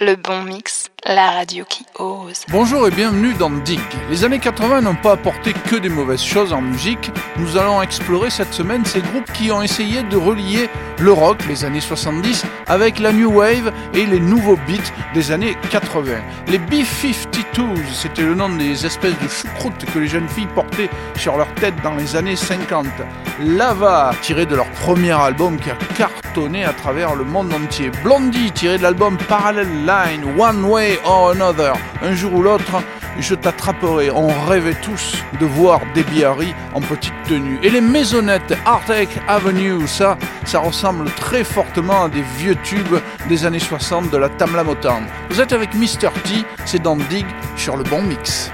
Le bon mix la radio qui ose. Bonjour et bienvenue dans Dig. Les années 80 n'ont pas apporté que des mauvaises choses en musique. Nous allons explorer cette semaine ces groupes qui ont essayé de relier le rock, les années 70, avec la new wave et les nouveaux beats des années 80. Les B-52s, c'était le nom des espèces de choucroutes que les jeunes filles portaient sur leur tête dans les années 50. Lava, tiré de leur premier album qui a cartonné à travers le monde entier. Blondie, tiré de l'album Parallel Line, One Way or Another. Un jour ou l'autre, je t'attraperai. On rêvait tous de voir Debbie Harry en petite tenue. Et les maisonnettes Artec Avenue, ça, ça ressemble très fortement à des vieux tubes des années 60 de la Tamla Motown. Vous êtes avec Mr. T, c'est dans Dig sur le bon mix.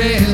fe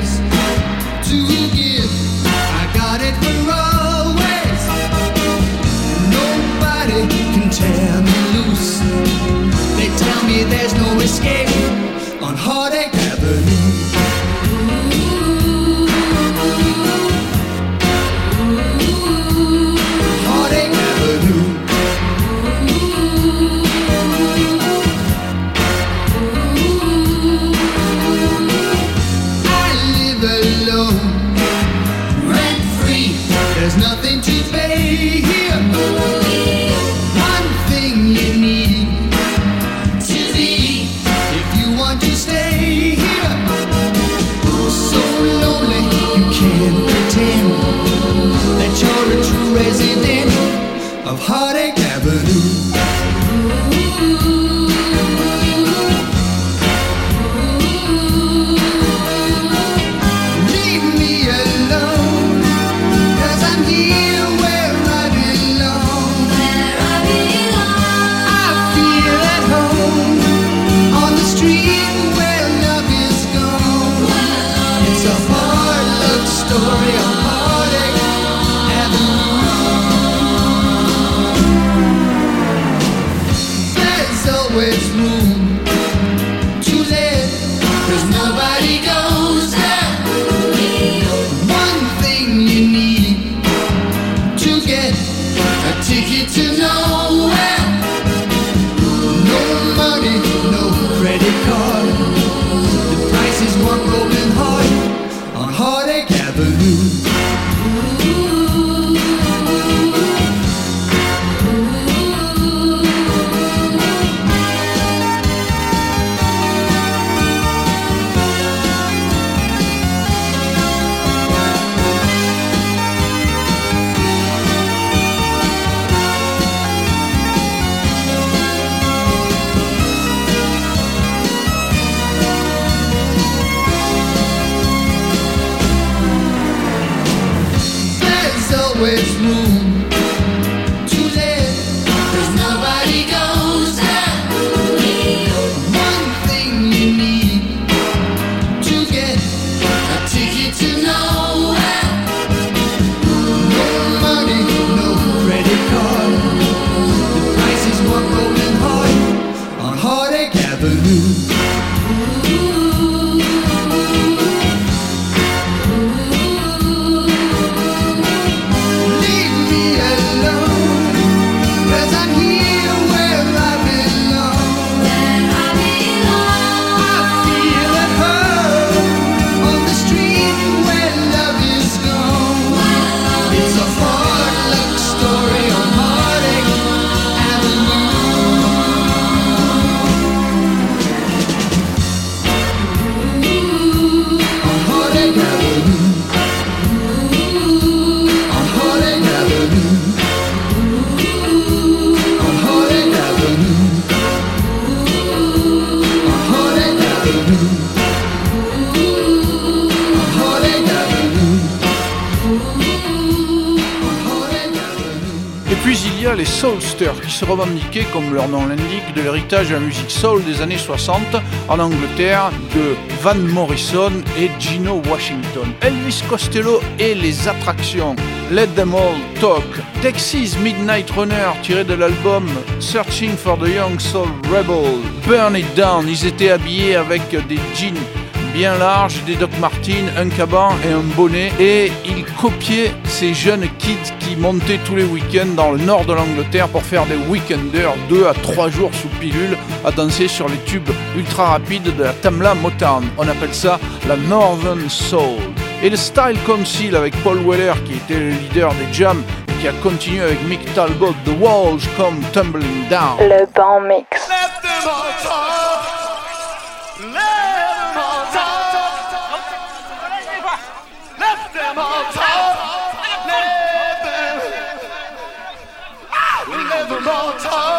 se revendiquaient, comme leur nom l'indique, de l'héritage de la musique soul des années 60 en Angleterre de Van Morrison et Gino Washington. Elvis Costello et les attractions. Let Them All Talk. Texas Midnight Runner tiré de l'album Searching for the Young Soul Rebel. Burn It Down. Ils étaient habillés avec des jeans bien large, des Doc Martens, un caban et un bonnet. Et il copiait ces jeunes kids qui montaient tous les week-ends dans le nord de l'Angleterre pour faire des weekenders, 2 à 3 jours sous pilule, à danser sur les tubes ultra rapides de la Tamla Motown. On appelle ça la Northern Soul. Et le Style Council avec Paul Weller qui était le leader des Jams et qui a continué avec Mick Talbot, The Walls Come Tumbling Down. Le banc mix. Let them all talk. Let them all talk. Let them all talk. Let them. Let them all talk.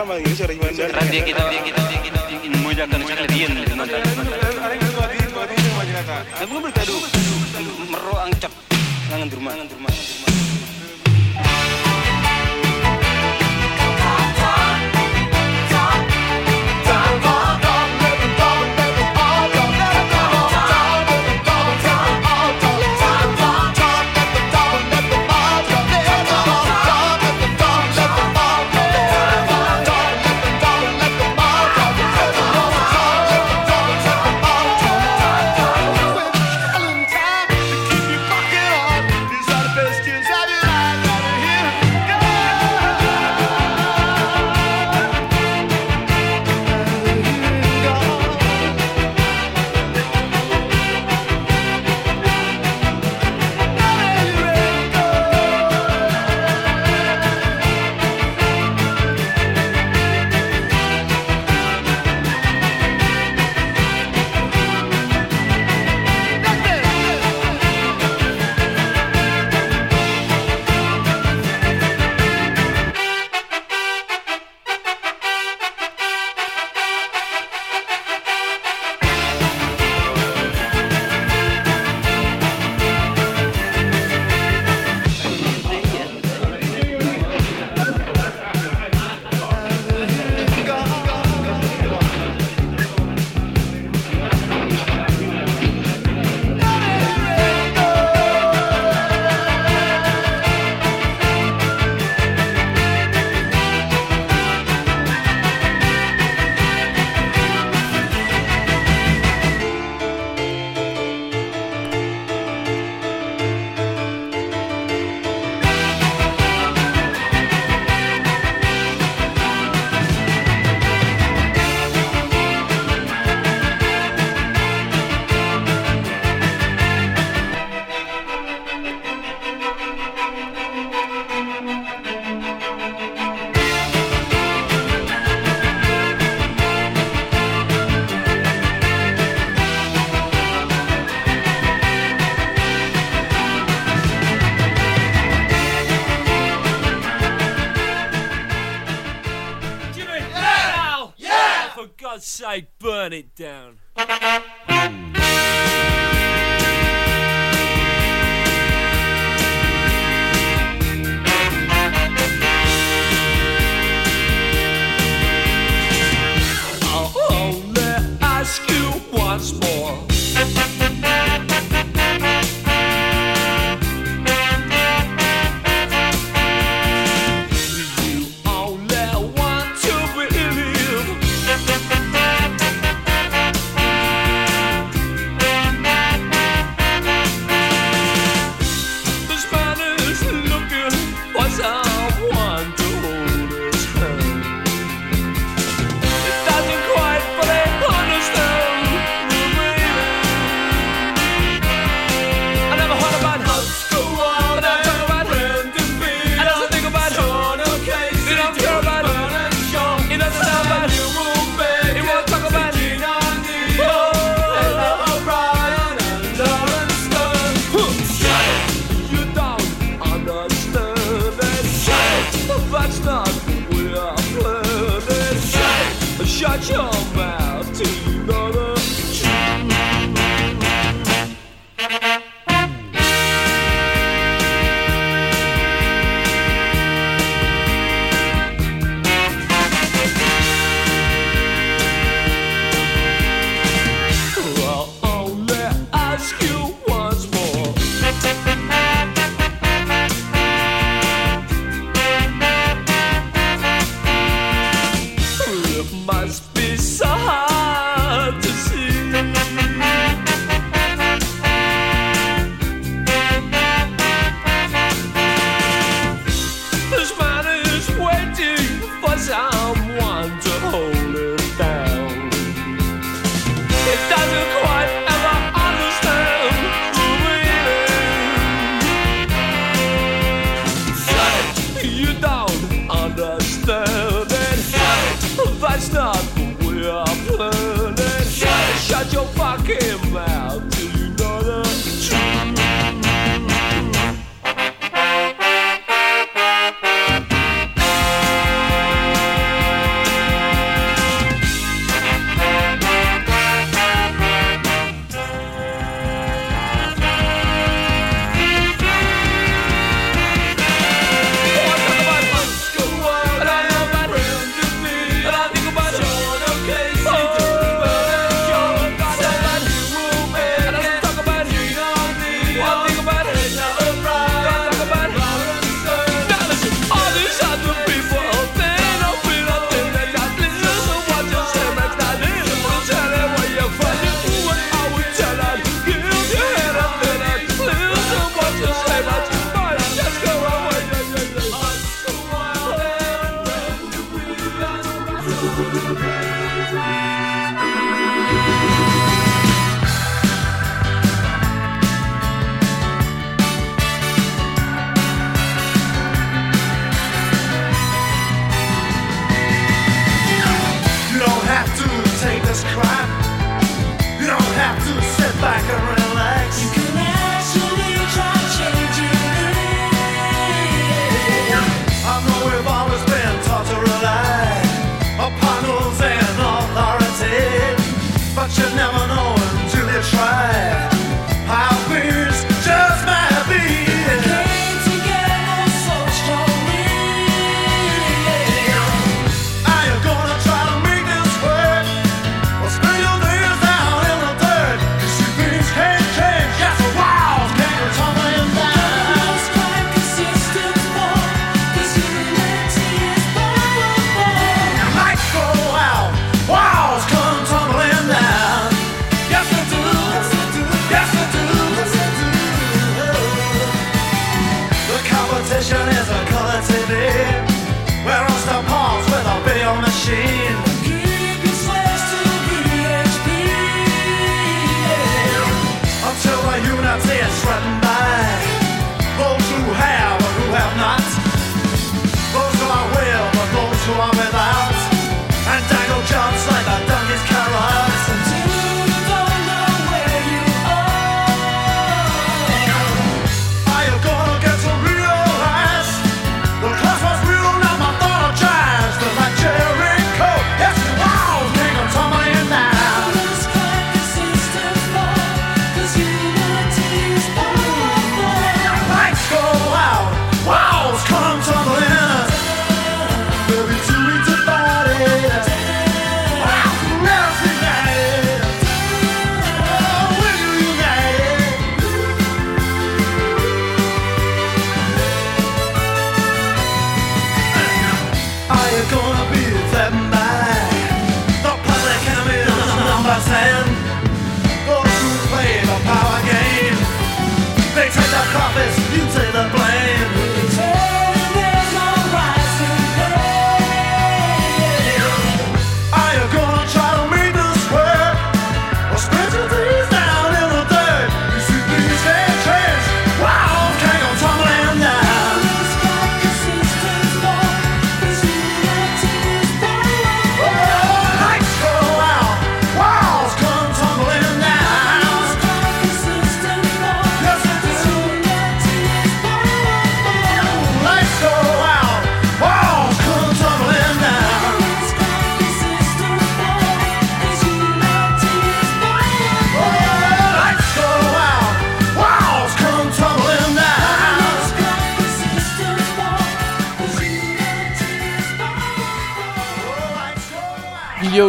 Salam lagi ini suara gimana? dia kita dia kita dia kita mengucapkan sekali dia Tapi rumah. your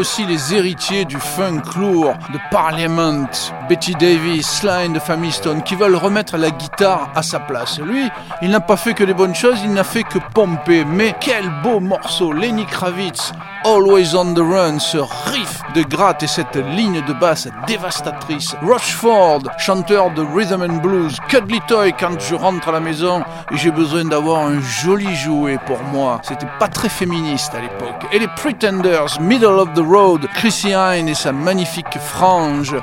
aussi les héritiers du funk lourd de Parliament, Betty Davis, Sly the Family Stone, qui veulent remettre la guitare à sa place. Lui, il n'a pas fait que des bonnes choses, il n'a fait que pomper. Mais quel beau morceau, Lenny Kravitz, Always on the Run, ce riff de gratte et cette ligne de basse dévastatrice. Rochford, chanteur de rhythm and blues, Cuddly Toy quand je rentre à la maison j'ai besoin d'avoir un joli jouet pour moi. C'était pas très féministe à l'époque. Et les Pretenders, Middle of the Road, Chrissy Hine et sa magnifique frange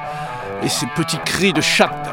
et ses petits cris de chatte.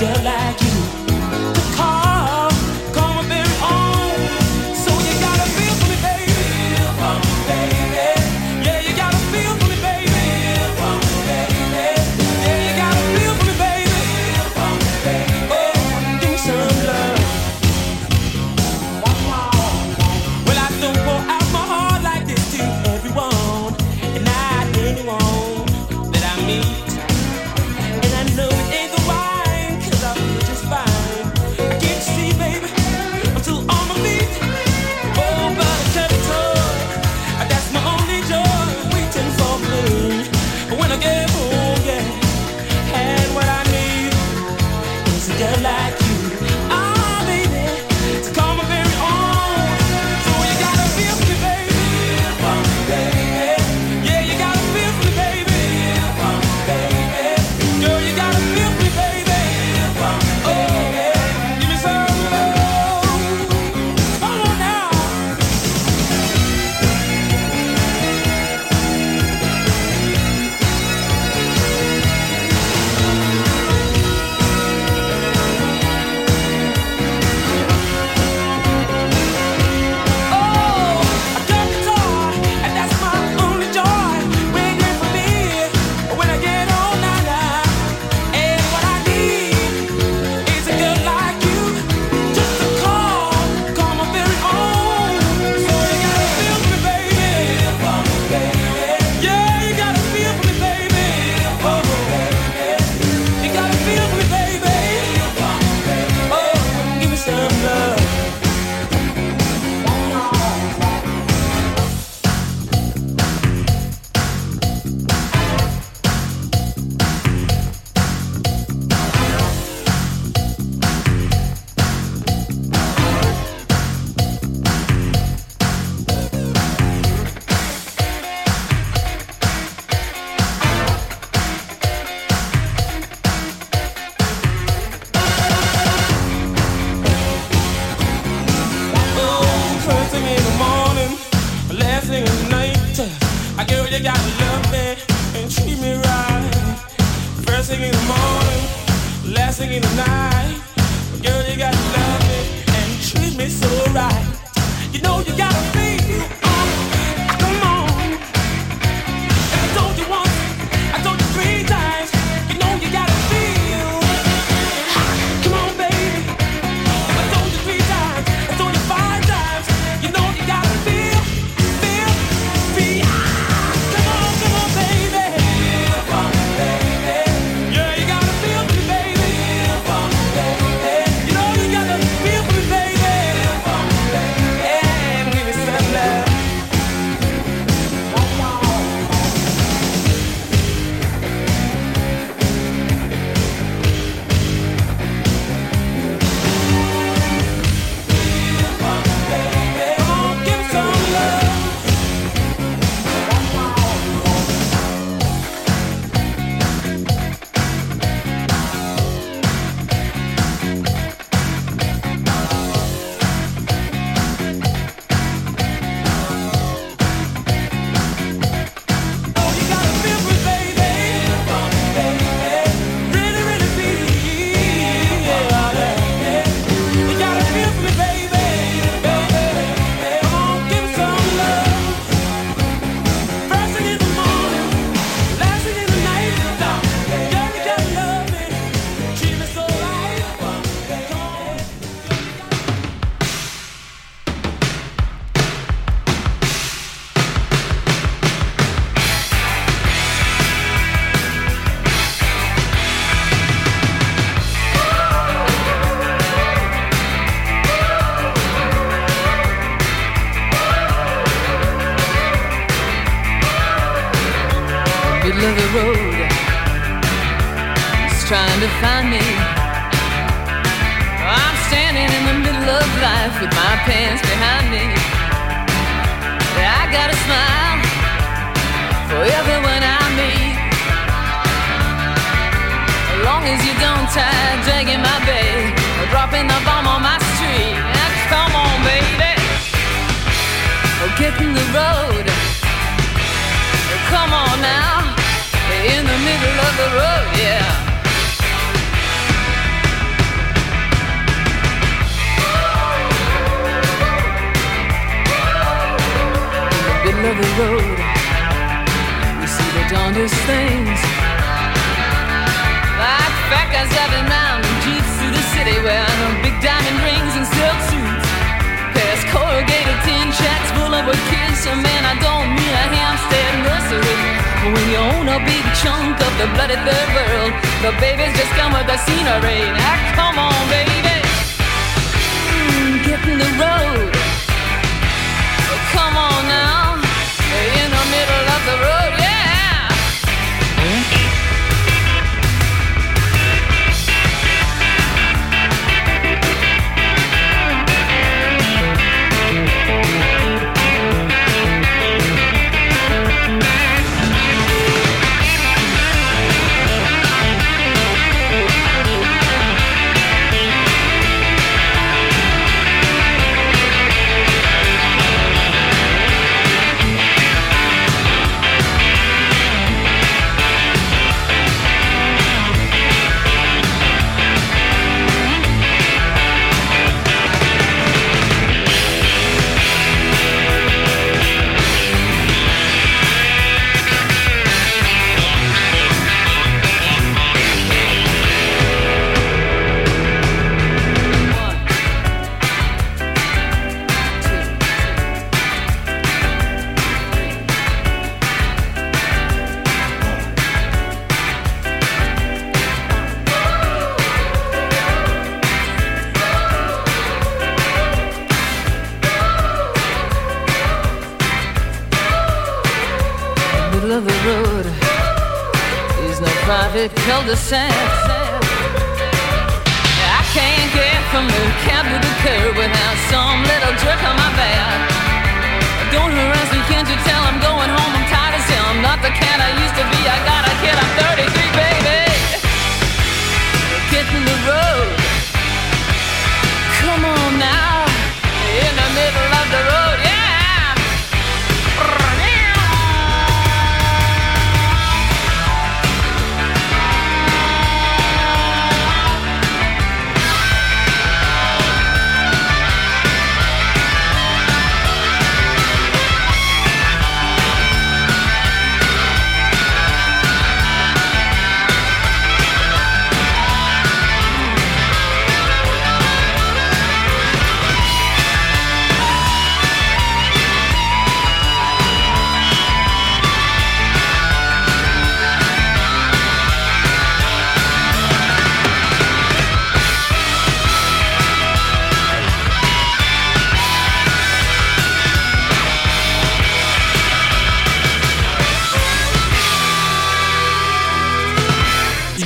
Girl like you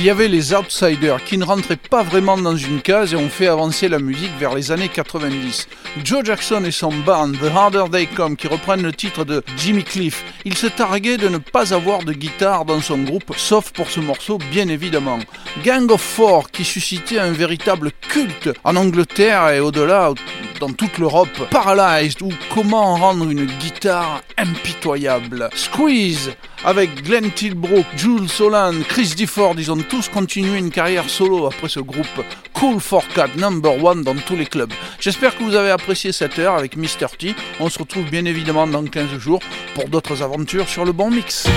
y avait les outsiders qui ne rentraient pas vraiment dans une case et ont fait avancer la musique vers les années 90. Joe Jackson et son band The Harder They Come qui reprennent le titre de Jimmy Cliff. Il se targuait de ne pas avoir de guitare dans son groupe, sauf pour ce morceau bien évidemment. Gang of Four qui suscitait un véritable culte en Angleterre et au-delà dans toute l'Europe. Paralyzed ou comment rendre une guitare impitoyable. Squeeze avec Glenn Tilbrook, Jules Solan, Chris Difford, ils ont tous continué une carrière solo après ce groupe Cool for Cat number one dans tous les clubs. J'espère que vous avez apprécié cette heure avec Mr. T. On se retrouve bien évidemment dans 15 jours pour d'autres aventures sur le bon mix.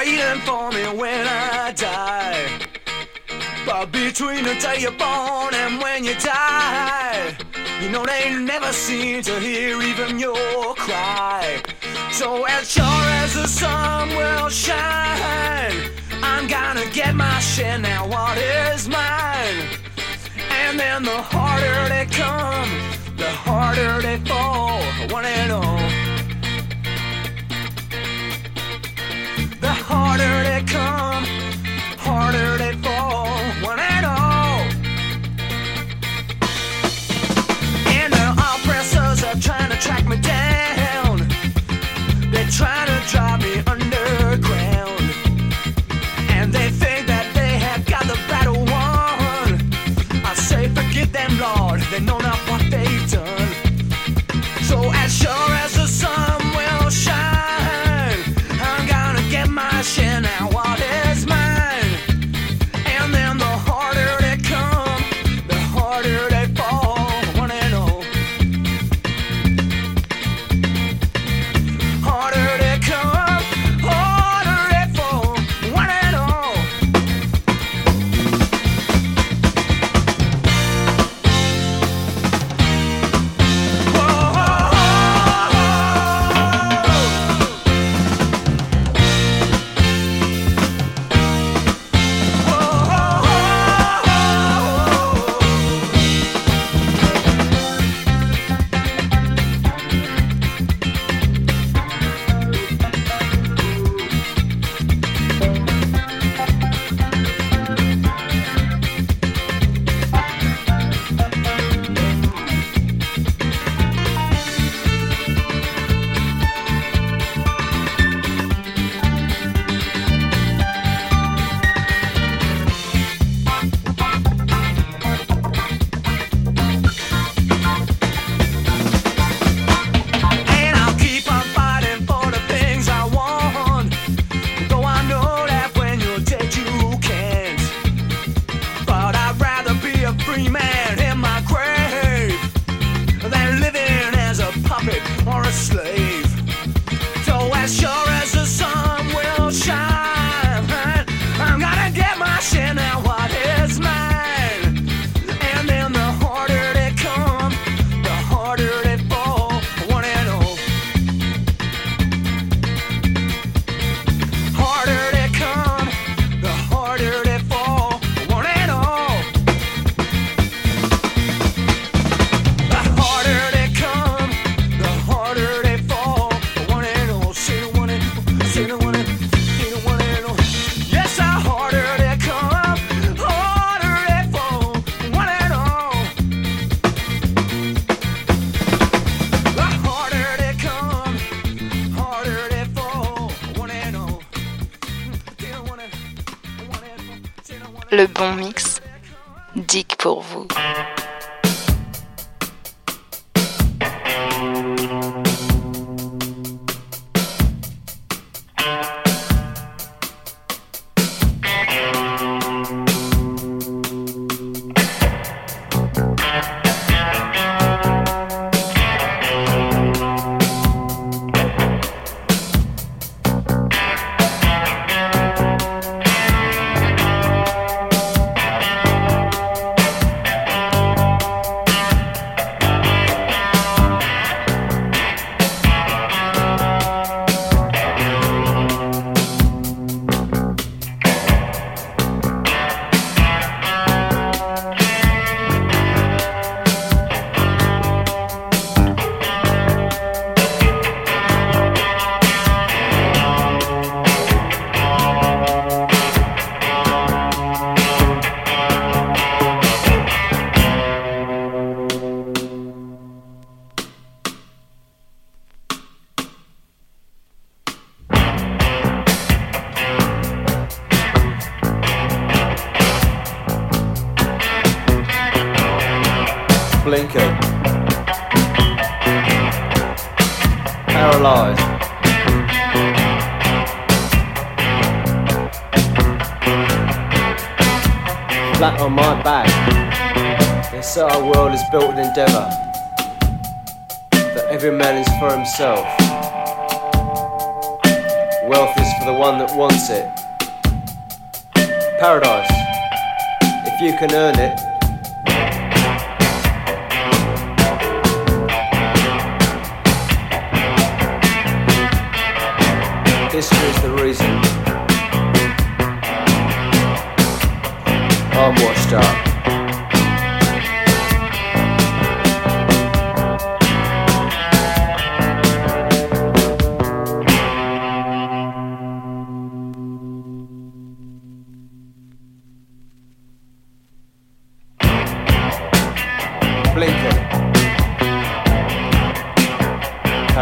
Waiting for me when I die. But between the day you're born and when you die, you know they never seem to hear even your cry. So as sure as the sun will shine, I'm gonna get my share now. What is mine? And then the harder they come, the harder they fall. One and all. Harder they come, harder they fall. One and all. And the oppressors are trying to track me down. They're trying to drive me underground. And they think that they have got the battle won. I say, them, Lord. They know not what they've done. So as sure as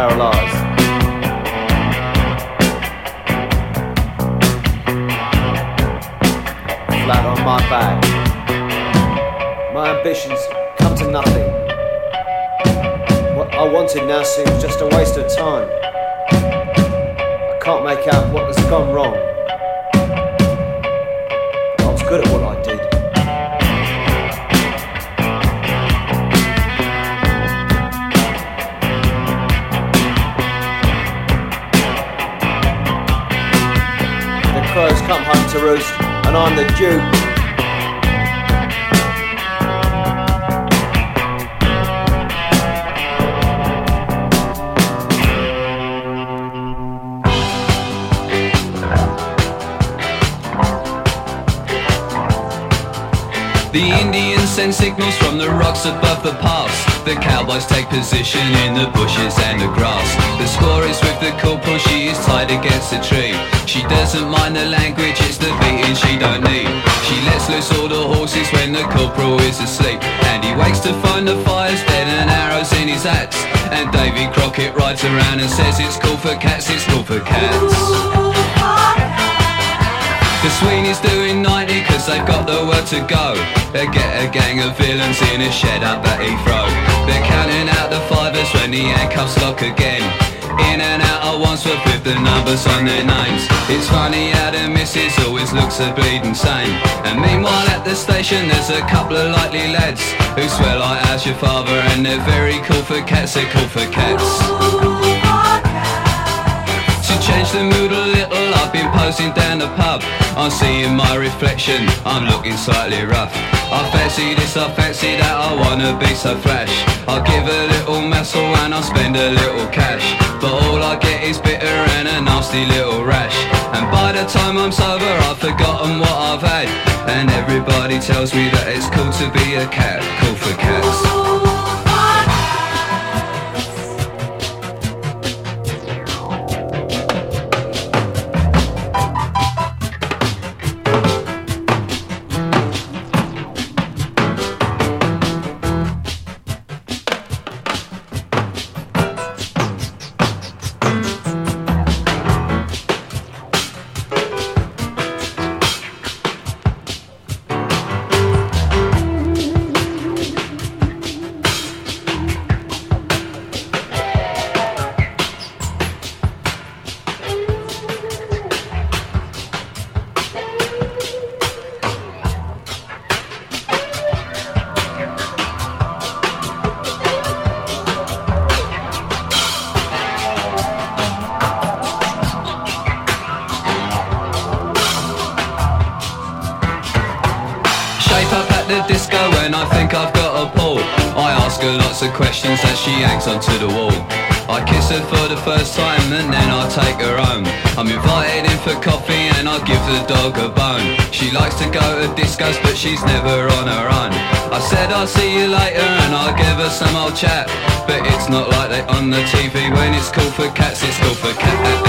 Paralyzed. Flat on my back. My ambitions come to nothing. What I wanted now seems just a waste of time. I can't make out what has gone wrong. I was good at what and I'm the duke. Send signals from the rocks above the pass. The cowboys take position in the bushes and the grass. The score is with the corporal, she is tied against a tree. She doesn't mind the language, it's the beating she don't need. She lets loose all the horses when the corporal is asleep. And he wakes to find the fire's dead and arrows in his hats. And Davy Crockett rides around and says it's cool for cats, it's cool for cats. The Sweeney's doing 90 cause they've got the work to go. They get a gang of villains in a shed up at Heathrow. They're counting out the fivers when the handcuffs lock again. In and out at once with the numbers on their names. It's funny how the missus always looks a bleeding sane And meanwhile at the station there's a couple of likely lads Who swear like how's your father and they're very cool for cats, they're cool for cats change the mood a little, I've been posing down the pub. I'm seeing my reflection, I'm looking slightly rough. I fancy this, I fancy that, I wanna be so flash. I'll give a little muscle and I'll spend a little cash. But all I get is bitter and a nasty little rash. And by the time I'm sober, I've forgotten what I've had. And everybody tells me that it's cool to be a cat, cool for cats. But she's never on her own. I said I'll see you later and I'll give her some old chat. But it's not like they on the TV when it's cool for cats, it's cool for cats.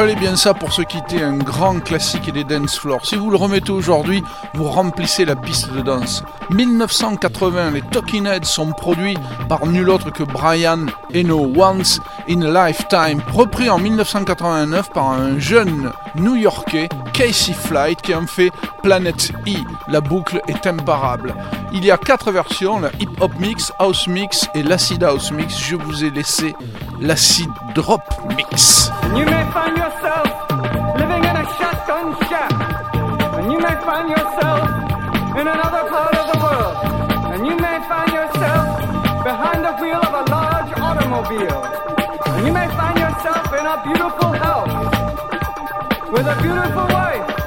fallait bien ça pour se quitter un grand classique des dance floors. Si vous le remettez aujourd'hui, vous remplissez la piste de danse. 1980, les Talking Heads sont produits par nul autre que Brian Eno, Once in a Lifetime, repris en 1989 par un jeune New-Yorkais, Casey Flight, qui en fait Planet E. La boucle est imparable. Il y a quatre versions, la Hip Hop Mix, House Mix et l'Acid House Mix. Je vous ai laissé l'Acid Drop Mix. you may find yourself living in a shotgun shack. And you may find yourself in another part of the world. And you may find yourself behind the wheel of a large automobile. And you may find yourself in a beautiful house with a beautiful wife.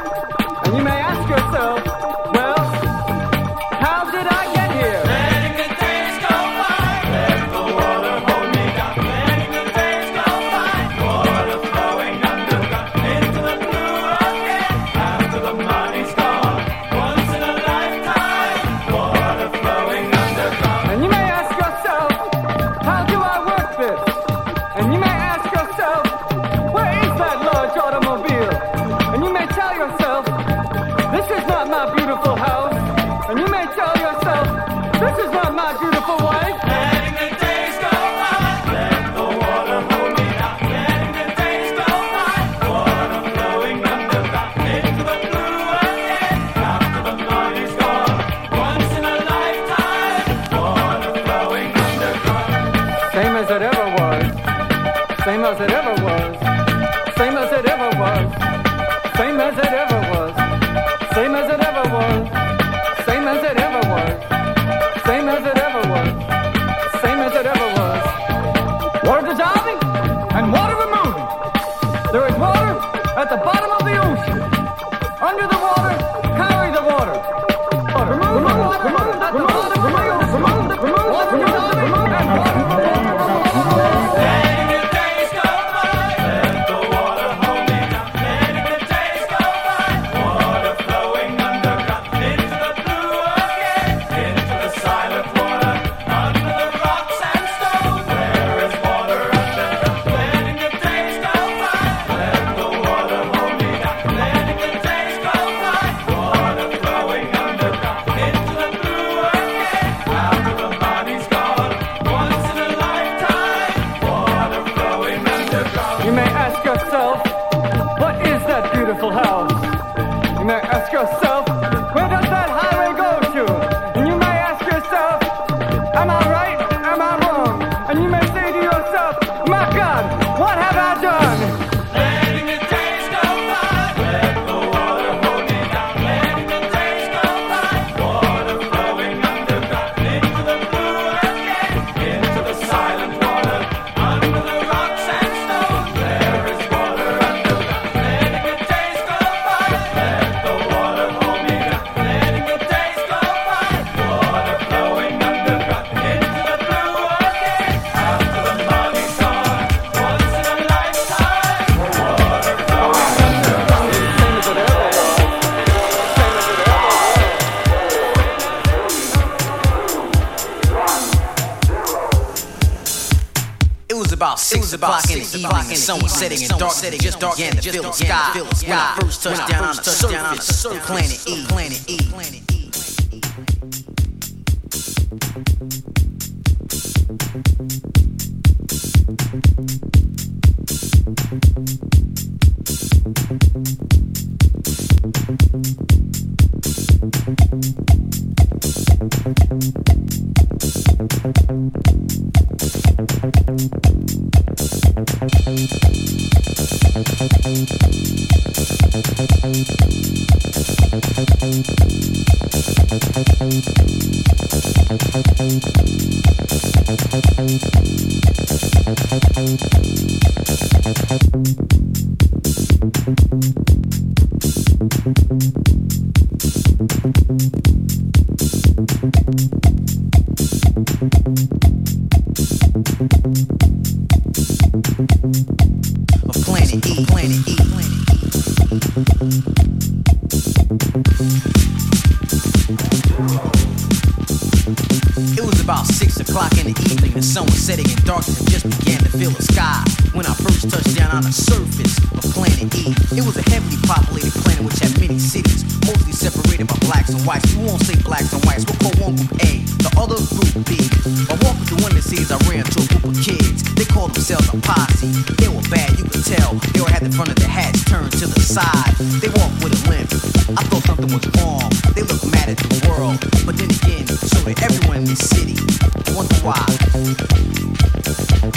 was about six o'clock in the sun setting and dark setting, just dark and the field sky. When I first touched down on the surface, planet E, planet E. say blacks and whites, we'll call one group A, the other group B. I walked through cities, I ran into a group of kids. They called themselves a posse. They were bad, you could tell. They all had the front of their hats turned to the side. They walked with a limp. I thought something was wrong. They looked mad at the world. But then again, so did everyone in this city. Wonder why. As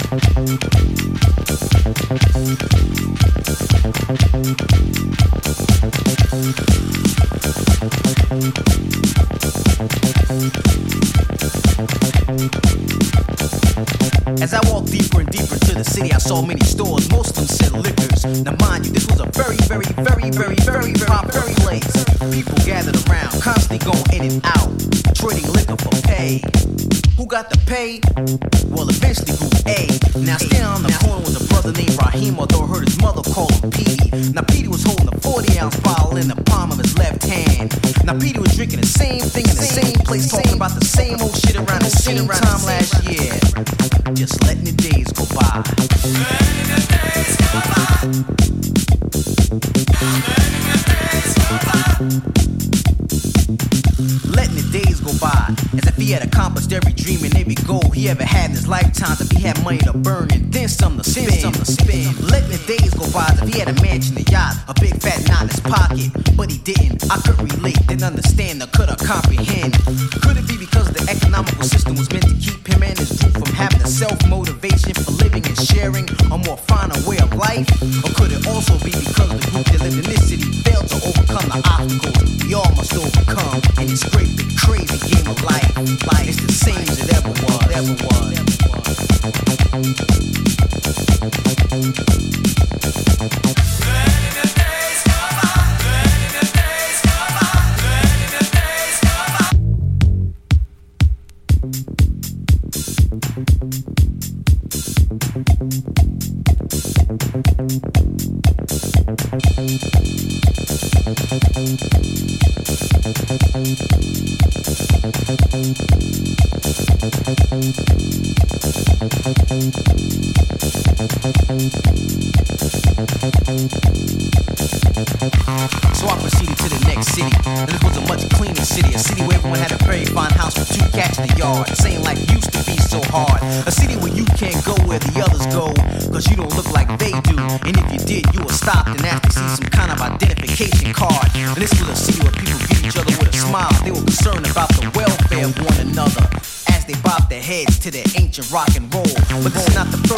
I walked deeper and deeper into the city, I saw many stores. Most of them said liquors. Now, mind you, this was a very, very, very, very, very, very popular place. People gathered around, constantly going in and out, trading liquor for pay. Who got the pay? Well, eventually Group Now, standing on the corner was a brother named Raheem, although heard his mother call him Petey. Now, Petey was holding a 40 ounce bottle in the palm of his left hand. Now, Petey was drinking the same thing in the same place, talking about the same old shit around the same time last year. Just letting the days go by. letting the days go by. Letting the days go by as if he had accomplished every dream and every goal he ever had in his lifetime. If he had money to burn and then some to spend, some to spend. Letting the days go by as if he had a mansion, a yacht, a big fat knot in his pocket, but he didn't. I couldn't relate, didn't understand, or could I comprehend? Could it be because the economical system was meant to keep him and his group from having a self motivation for living and sharing a more finer way of life? Or could it also be because the group that lived in this city failed to overcome the obstacles we all must overcome in this great crazy game of life? Life is the same as ever was. Was a city where people greet each other with a smile. They were concerned about the welfare of one another. As they bob their heads to their ancient rock and roll. But is not the first